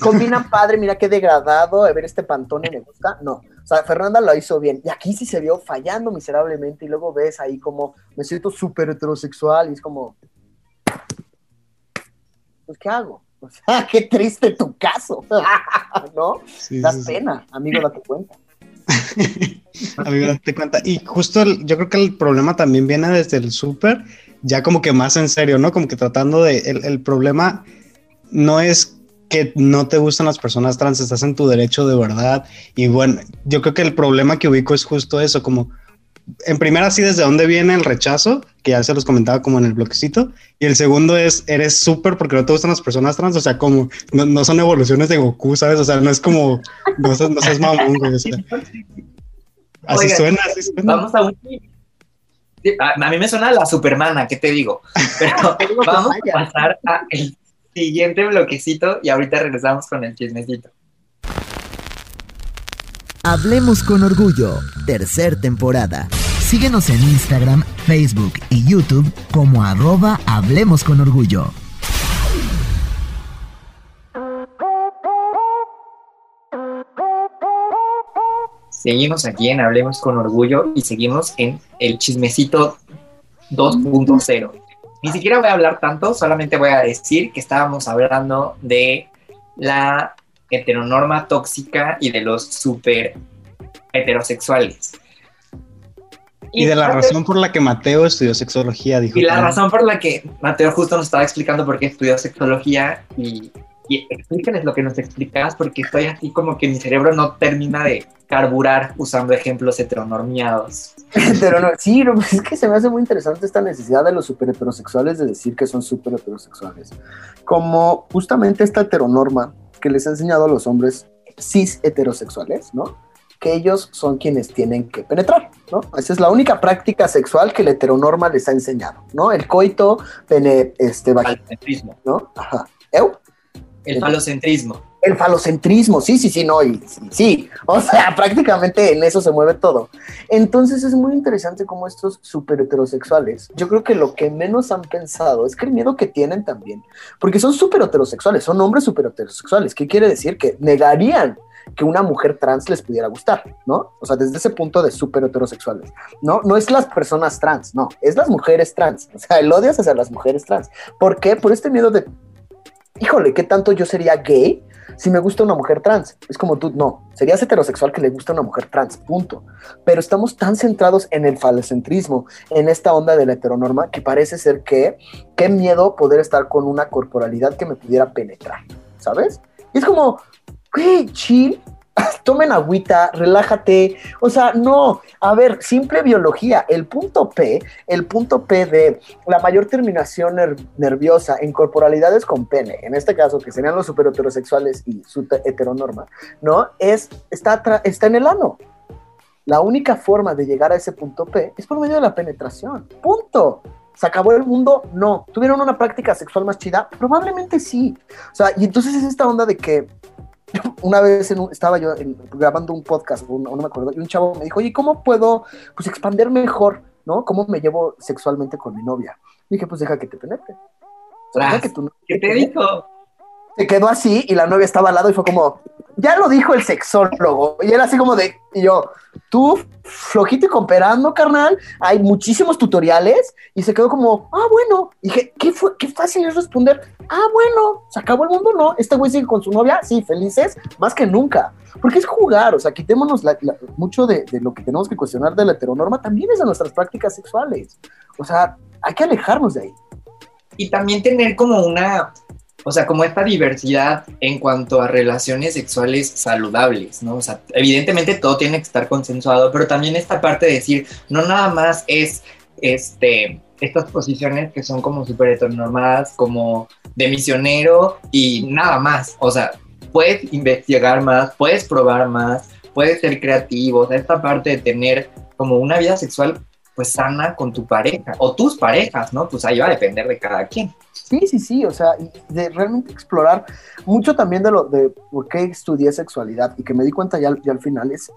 Combinan padre, mira qué degradado, a ver este pantone me gusta. No, o sea, Fernanda lo hizo bien. Y aquí sí se vio fallando miserablemente y luego ves ahí como me siento súper heterosexual y es como, pues ¿qué hago? O sea, qué triste tu caso, ¿no? das pena, amigo, date cuenta. amigo, date cuenta. Y justo yo creo que el problema también viene desde el súper, ya como que más en serio, ¿no? Como que tratando de, el, el problema no es que no te gustan las personas trans, estás en tu derecho de verdad. Y bueno, yo creo que el problema que ubico es justo eso, como en primera sí desde dónde viene el rechazo, que ya se los comentaba como en el bloquecito, y el segundo es, eres súper porque no te gustan las personas trans, o sea, como, no, son evoluciones de Goku, ¿sabes? O sea, no es como, no, seas, no seas mamón, güey, así suena, así suena. Vamos a un... A mí me suena la supermana, ¿qué te digo? Pero vamos a pasar a el siguiente bloquecito y ahorita regresamos con el chismecito. Hablemos con orgullo, tercer temporada. Síguenos en Instagram, Facebook y YouTube como arroba Hablemos con orgullo. Seguimos aquí en Hablemos con Orgullo y seguimos en el chismecito 2.0. Ni siquiera voy a hablar tanto, solamente voy a decir que estábamos hablando de la heteronorma tóxica y de los super heterosexuales. Y, de la razón por la que Mateo estudió sexología, dijo. Y la razón por la que Mateo justo nos estaba explicando por qué estudió sexología y, y explíquenles lo que nos explicabas porque estoy así como que mi cerebro no termina de carburar usando ejemplos heteronormiados. sí, pues es que se me hace muy interesante esta necesidad de los super heterosexuales de decir que son super heterosexuales. Como justamente esta heteronorma que les ha enseñado a los hombres cis heterosexuales, ¿no? Que ellos son quienes tienen que penetrar, ¿no? Esa es la única práctica sexual que la heteronorma les ha enseñado, ¿no? El coito, pene, este, ¿no? Ajá. ¿Eu? El falocentrismo. El falocentrismo, sí, sí, sí, no, y sí, o sea, prácticamente en eso se mueve todo. Entonces es muy interesante cómo estos super heterosexuales, yo creo que lo que menos han pensado es que el miedo que tienen también, porque son super heterosexuales, son hombres super heterosexuales, ¿qué quiere decir? Que negarían que una mujer trans les pudiera gustar, ¿no? O sea, desde ese punto de súper heterosexuales, ¿no? No es las personas trans, no, es las mujeres trans, o sea, el odio es hacia las mujeres trans. ¿Por qué? Por este miedo de, híjole, ¿qué tanto yo sería gay si me gusta una mujer trans. Es como tú, no, serías heterosexual que le gusta una mujer trans, punto. Pero estamos tan centrados en el falocentrismo, en esta onda de la heteronorma, que parece ser que, qué miedo poder estar con una corporalidad que me pudiera penetrar, ¿sabes? Y es como, güey, chill. Tomen agüita, relájate. O sea, no, a ver, simple biología. El punto P, el punto P de la mayor terminación nerviosa en corporalidades con pene, en este caso que serían los superheterosexuales y su heteronorma, ¿no? Es, está, está en el ano. La única forma de llegar a ese punto P es por medio de la penetración. Punto. ¿Se acabó el mundo? No. ¿Tuvieron una práctica sexual más chida? Probablemente sí. O sea, y entonces es esta onda de que una vez estaba yo grabando un podcast, no, me acuerdo, y un chavo me dijo, oye, ¿cómo puedo pues expander mejor, ¿no? ¿Cómo me llevo sexualmente con mi novia? Y dije, pues deja que te penetre. que ¿Qué te dijo? Se quedó así y la novia estaba al lado y fue como, ya lo dijo el sexólogo. Y era así como de, y yo, tú flojito y cooperando, carnal. Hay muchísimos tutoriales. Y se quedó como, ah, bueno. Y dije, ¿qué, fue, qué fácil es responder. Ah, bueno, se acabó el mundo, ¿no? Este güey sigue con su novia, sí, felices, más que nunca. Porque es jugar, o sea, quitémonos mucho de, de lo que tenemos que cuestionar de la heteronorma, también es de nuestras prácticas sexuales. O sea, hay que alejarnos de ahí. Y también tener como una o sea, como esta diversidad en cuanto a relaciones sexuales saludables, ¿no? O sea, evidentemente todo tiene que estar consensuado, pero también esta parte de decir, no nada más es, este, estas posiciones que son como súper heteronormadas, como de misionero y nada más, o sea, puedes investigar más, puedes probar más, puedes ser creativo, o sea, esta parte de tener como una vida sexual pues sana con tu pareja o tus parejas, ¿no? Pues ahí va a depender de cada quien. Sí, sí, sí, o sea, de realmente explorar mucho también de lo de por qué estudié sexualidad y que me di cuenta ya, al final es,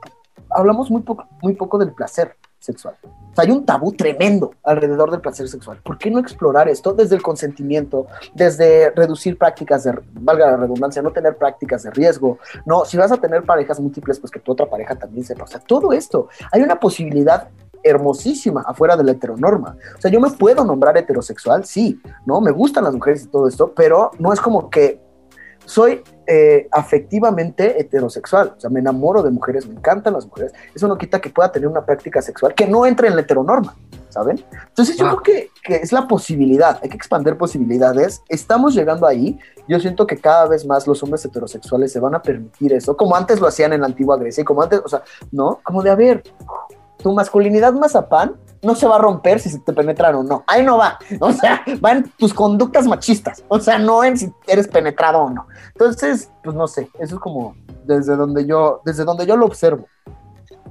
hablamos muy poco, muy poco del placer sexual. O sea, hay un tabú tremendo alrededor del placer sexual. ¿Por qué no explorar esto desde el consentimiento, desde reducir prácticas de, valga la redundancia, no tener prácticas de riesgo? No, si vas a tener parejas múltiples, pues que tu otra pareja también sepa. O sea, todo esto, hay una posibilidad hermosísima afuera de la heteronorma. O sea, yo me puedo nombrar heterosexual, sí, ¿no? Me gustan las mujeres y todo esto, pero no es como que soy eh, afectivamente heterosexual. O sea, me enamoro de mujeres, me encantan las mujeres. Eso no quita que pueda tener una práctica sexual que no entre en la heteronorma, ¿saben? Entonces yo creo que, que, es la posibilidad, hay que expandir posibilidades. Estamos llegando ahí. Yo siento que cada vez más los hombres heterosexuales se van a permitir eso, como antes lo hacían en la antigua Grecia y como antes, o sea, ¿no? Como de, a ver, tu masculinidad mazapán no se va a romper si se te penetran o no. Ahí no va. O sea, va en tus conductas machistas. O sea, no en si eres penetrado o no. Entonces, pues no sé. Eso es como desde donde yo, desde donde yo lo observo.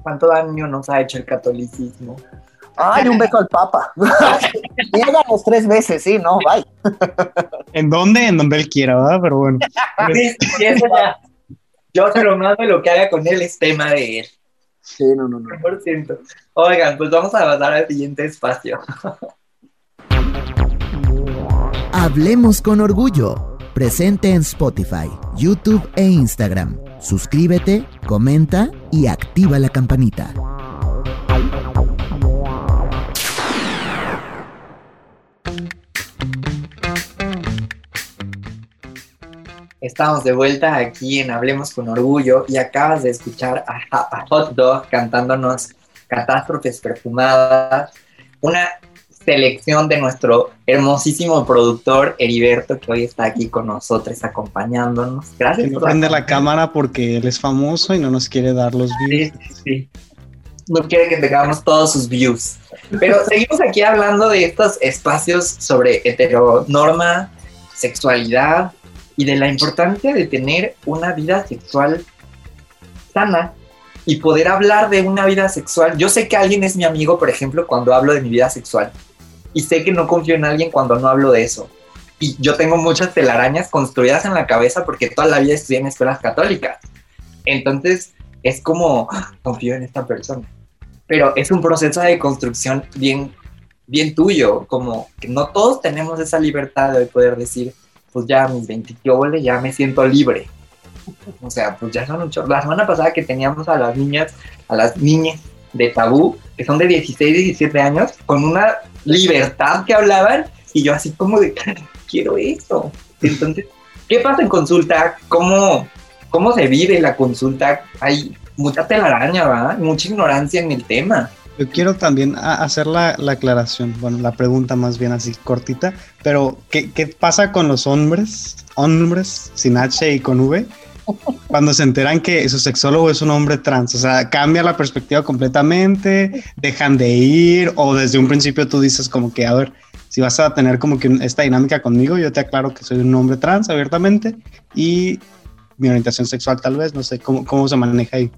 ¿Cuánto daño nos ha hecho el catolicismo? Ay, un beso al Papa. los tres veces, sí, no, bye. ¿En dónde? En donde él quiera, ¿verdad? Pero bueno. Sí, eso ya. Yo se lo mando lo que haga con él es tema de él. Sí, no, no, no. Oigan, pues vamos a pasar al siguiente espacio. Hablemos con orgullo. Presente en Spotify, YouTube e Instagram. Suscríbete, comenta y activa la campanita. Estamos de vuelta aquí en Hablemos con Orgullo y acabas de escuchar a, Hot Dog cantándonos Catástrofes Perfumadas, una selección de nuestro hermosísimo productor Heriberto que hoy está aquí con nosotros acompañándonos. Gracias. No prende la cámara porque él es famoso y no nos quiere dar los views. Sí, sí. No quiere que tengamos todos sus views. Pero seguimos aquí hablando de estos espacios sobre heteronorma, sexualidad, y de la importancia de tener una vida sexual sana y poder hablar de una vida sexual. Yo sé que alguien es mi amigo, por ejemplo, cuando hablo de mi vida sexual y sé que no confío en alguien cuando no hablo de eso. Y yo tengo muchas telarañas construidas en la cabeza porque toda la vida estudié en escuelas católicas. Entonces es como, ah, confío en esta persona. Pero es un proceso de construcción bien, bien tuyo, como que no todos tenemos esa libertad de poder decir, pues ya mis 20 ya me siento libre. O sea, pues ya son un La semana pasada que teníamos a las niñas, a las niñas de tabú, que son de 16, 17 años, con una libertad que hablaban, y yo así como de, quiero eso. Entonces, ¿qué pasa en consulta? ¿Cómo, cómo se vive la consulta? Hay mucha telaraña, ¿verdad? Mucha ignorancia en el tema. Yo quiero también hacer la, aclaración, bueno, la pregunta más bien así cortita, pero ¿qué, pasa con los hombres, hombres sin H y con V, cuando se enteran que su sexólogo es un hombre trans. O sea, cambia la perspectiva completamente, dejan de ir o desde un principio tú dices como que, a ver, si vas a tener como que esta dinámica conmigo, yo te aclaro que soy un hombre trans abiertamente y mi orientación sexual tal vez, no sé cómo, cómo se maneja ahí.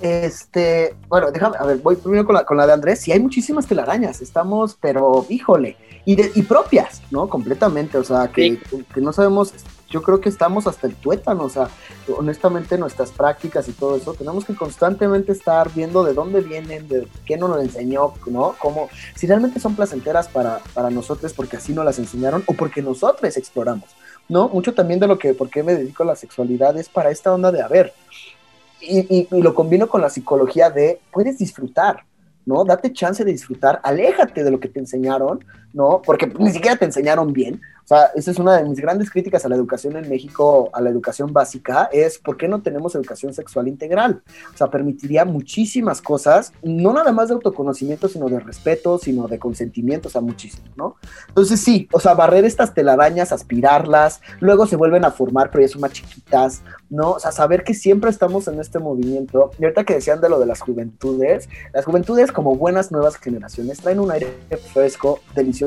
Este, bueno, déjame, a ver, voy primero con la, con la de Andrés. Sí, hay muchísimas telarañas, estamos, pero híjole, y, de, y propias, ¿no? Completamente, o sea, que, que, no sabemos, yo creo que estamos hasta el tuétano, o sea, honestamente nuestras prácticas y todo eso, tenemos que constantemente estar viendo de dónde vienen, de qué nos lo enseñó, ¿no? Cómo, si realmente son placenteras para, para nosotros porque así nos las enseñaron o porque nosotros exploramos, ¿no? Mucho también de lo que, por qué me dedico a la sexualidad es para esta onda de, a ver, y, lo combino con la psicología de puedes disfrutar, ¿no? Date chance de disfrutar, aléjate de lo que te enseñaron, ¿no? Porque ni siquiera te enseñaron bien, o sea, esa es una de mis grandes críticas a la educación en México, a la educación básica, es por qué no tenemos educación sexual integral. O sea, permitiría muchísimas cosas, no nada más de autoconocimiento, sino de respeto, sino de consentimiento, o sea, muchísimo, ¿no? Entonces sí, o sea, barrer estas telarañas, aspirarlas, luego se vuelven a formar, pero ya son más chiquitas, ¿no? O sea, saber que siempre estamos en este movimiento. Y ahorita que decían de lo de las juventudes, las juventudes como buenas nuevas generaciones traen un aire fresco, delicioso,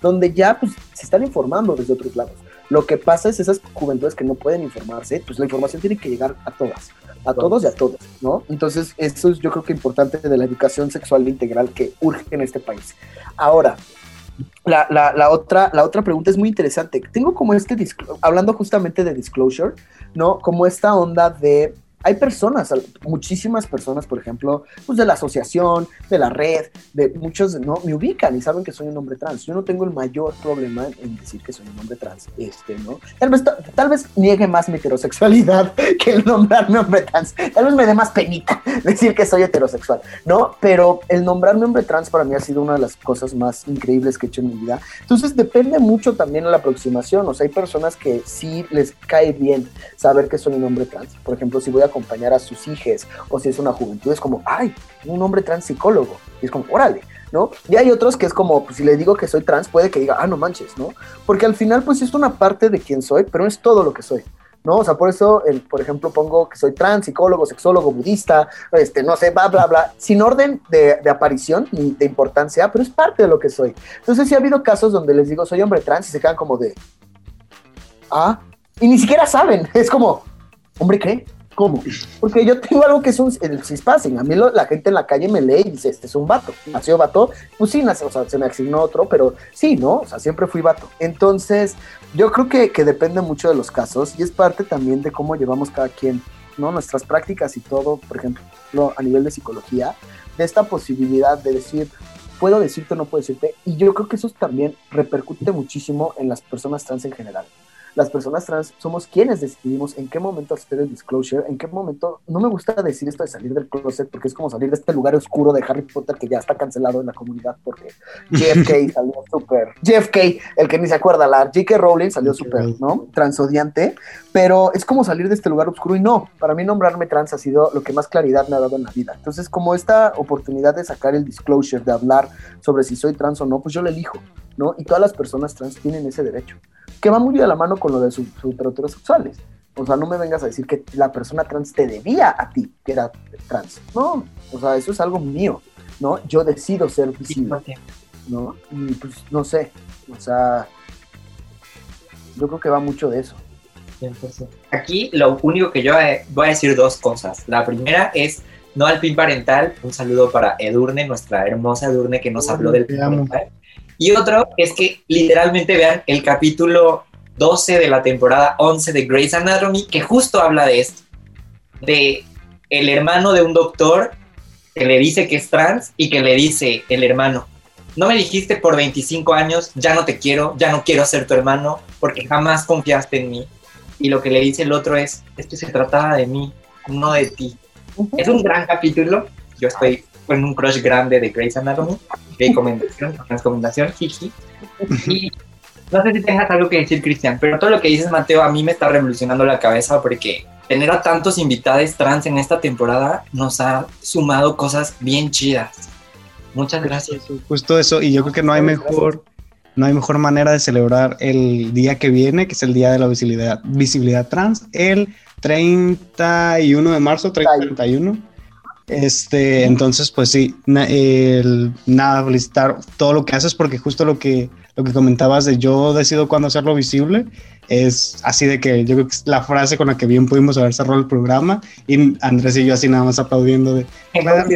donde ya pues se están informando desde otros lados. Lo que pasa es esas juventudes que no pueden informarse, pues la información tiene que llegar a todas, a todos y a todos, ¿no? Entonces, eso es yo creo que importante de la educación sexual integral que urge en este país. Ahora, la, la, la, otra, la otra pregunta es muy interesante. Tengo como este, hablando justamente de disclosure, ¿no? Como esta onda de hay personas, muchísimas personas, por ejemplo, pues de la asociación, de la red, de muchos, ¿no? Me ubican y saben que soy un hombre trans. Yo no tengo el mayor problema en decir que soy un hombre trans, este, ¿no? Tal vez, tal vez niegue más mi heterosexualidad que el nombrarme hombre trans. Tal vez me dé más penita decir que soy heterosexual, ¿no? Pero el nombrarme hombre trans para mí ha sido una de las cosas más increíbles que he hecho en mi vida. Entonces depende mucho también de la aproximación. O sea, hay personas que sí les cae bien saber que soy un hombre trans. Por ejemplo, si voy a acompañar a sus hijos, o si es una juventud, es como, ay, un hombre trans psicólogo. Y es como, órale, ¿no? Y hay otros que es como, pues si le digo que soy trans, puede que diga, ah, no manches, ¿no? Porque al final, pues es una parte de quién soy, pero no es todo lo que soy. ¿no? O sea, por eso, el, por ejemplo, pongo que soy trans, psicólogo, sexólogo, budista, este, no sé, bla, bla, bla, sin orden de, aparición ni de importancia, pero es parte de lo que soy. Entonces, sí ha habido casos donde les digo, soy hombre trans y se quedan como de, ah, y ni siquiera saben, es como, hombre, ¿qué? ¿Cómo? Porque yo tengo algo que es un, el cispassing. A mí la gente en la calle me lee y dice, este es un vato. Nació vato. Pues sí, nació, o sea, se me asignó otro, pero sí, ¿no? O sea, siempre fui vato. Entonces, yo creo que, que depende mucho de los casos y es parte también de cómo llevamos cada quien, ¿no? Nuestras prácticas y todo, por ejemplo, a nivel de psicología, de esta posibilidad de decir, puedo decirte o no puedo decirte. Y yo creo que eso también repercute muchísimo en las personas trans en general las personas trans somos quienes decidimos en qué momento hacer el disclosure, en qué momento, no me gusta decir esto de salir del closet porque es como salir de este lugar oscuro de Harry Potter que ya está cancelado en la comunidad porque JFK salió súper, JFK, el que ni se acuerda, la J.K. Rowling salió súper, ¿no? Transodiante, pero es como salir de este lugar oscuro y no, para mí nombrarme trans ha sido lo que más claridad me ha dado en la vida. Entonces, como esta oportunidad de sacar el disclosure, de hablar sobre si soy trans o no, pues yo lo elijo, ¿no? Y todas las personas trans tienen ese derecho que va muy de la mano con lo de sus heterosexuales. O sea, no me vengas a decir que la persona trans te debía a ti que era trans. No, o sea, eso es algo mío, ¿no? Yo decido ser visible, ¿no? Y pues no sé, o sea, yo creo que va mucho de eso. Aquí lo único que yo voy a decir dos cosas. La primera es no al pin parental. Un saludo para Edurne, nuestra hermosa Edurne que nos habló del pin parental. Y otro es que literalmente vean el capítulo 12 de la temporada 11 de Grey's Anatomy, que justo habla de esto, de el hermano de un doctor que le dice que es trans y que le dice el hermano, no me dijiste por 25 años, ya no te quiero, ya no quiero ser tu hermano, porque jamás confiaste en mí. Y lo que le dice el otro es, esto se trataba de mí, no de ti. Es un gran capítulo, yo estoy en un crush grande de Grey's Anatomy, recomendación, recomendación, jiji. Y no sé si tengas algo que decir, Cristian, pero todo lo que dices, Mateo, a mí me está revolucionando la cabeza porque tener a tantos invitados trans en esta temporada nos ha sumado cosas bien chidas. Muchas gracias. Justo eso, y yo creo que no hay mejor, no hay mejor manera de celebrar el día que viene, que es el día de la visibilidad, visibilidad trans, el 31 de marzo, 31. Este, entonces, pues sí, nada, felicitar todo lo que haces, porque justo lo que, lo que comentabas de yo decido cuándo hacerlo visible, es así de que yo creo que es la frase con la que bien pudimos haber cerrado el programa, y Andrés y yo así nada más aplaudiendo de, claro,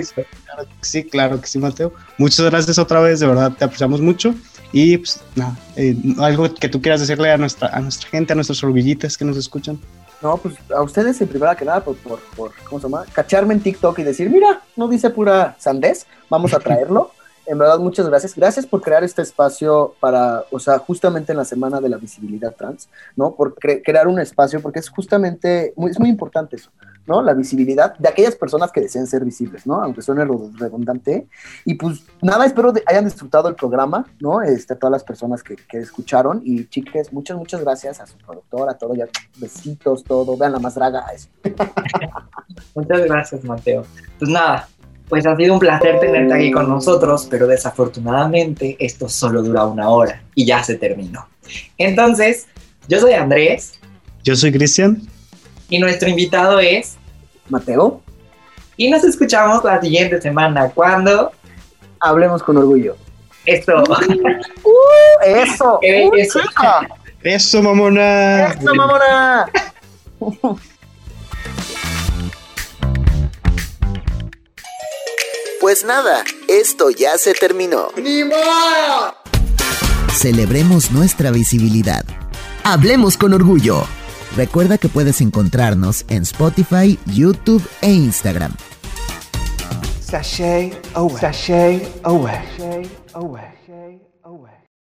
sí, claro que sí, Mateo. Muchas gracias otra vez, de verdad, te apreciamos mucho. Y pues nada, eh, algo que tú quieras decirle a nuestra, a nuestra gente, a nuestros orgullitas que nos escuchan. No, pues a ustedes en primera que nada, por, por, por, ¿cómo se llama? Cacharme en TikTok y decir, mira, no dice pura sandés, vamos a traerlo. en verdad, muchas gracias. Gracias por crear este espacio para, o sea, justamente en la semana de la visibilidad trans, ¿no? Por crear un espacio, porque es justamente, muy, es muy importante eso, ¿no? La visibilidad de aquellas personas que desean ser visibles, ¿no? Aunque suene redundante. Y pues nada, espero hayan disfrutado el programa, ¿no? Este, a todas las personas que, que escucharon. Y chiques, muchas, muchas gracias a su productor, a todo, ya, besitos, todo. Vean la más draga. Eso. muchas gracias, Mateo. Pues nada, pues ha sido un placer tenerte aquí con nosotros, pero desafortunadamente esto solo dura una hora y ya se terminó. Entonces, yo soy Andrés. Yo soy Cristian. Y nuestro invitado es Mateo. Y nos escuchamos la siguiente semana cuando hablemos con orgullo. Esto. Uh, eso. eso. Eso, mamona. Eso, mamona. Pues nada, esto ya se terminó. ¡Ni más! Celebremos nuestra visibilidad. Hablemos con orgullo. Recuerda que puedes encontrarnos en Spotify, YouTube e Instagram. Sashay away. Sashay away. Sashay away.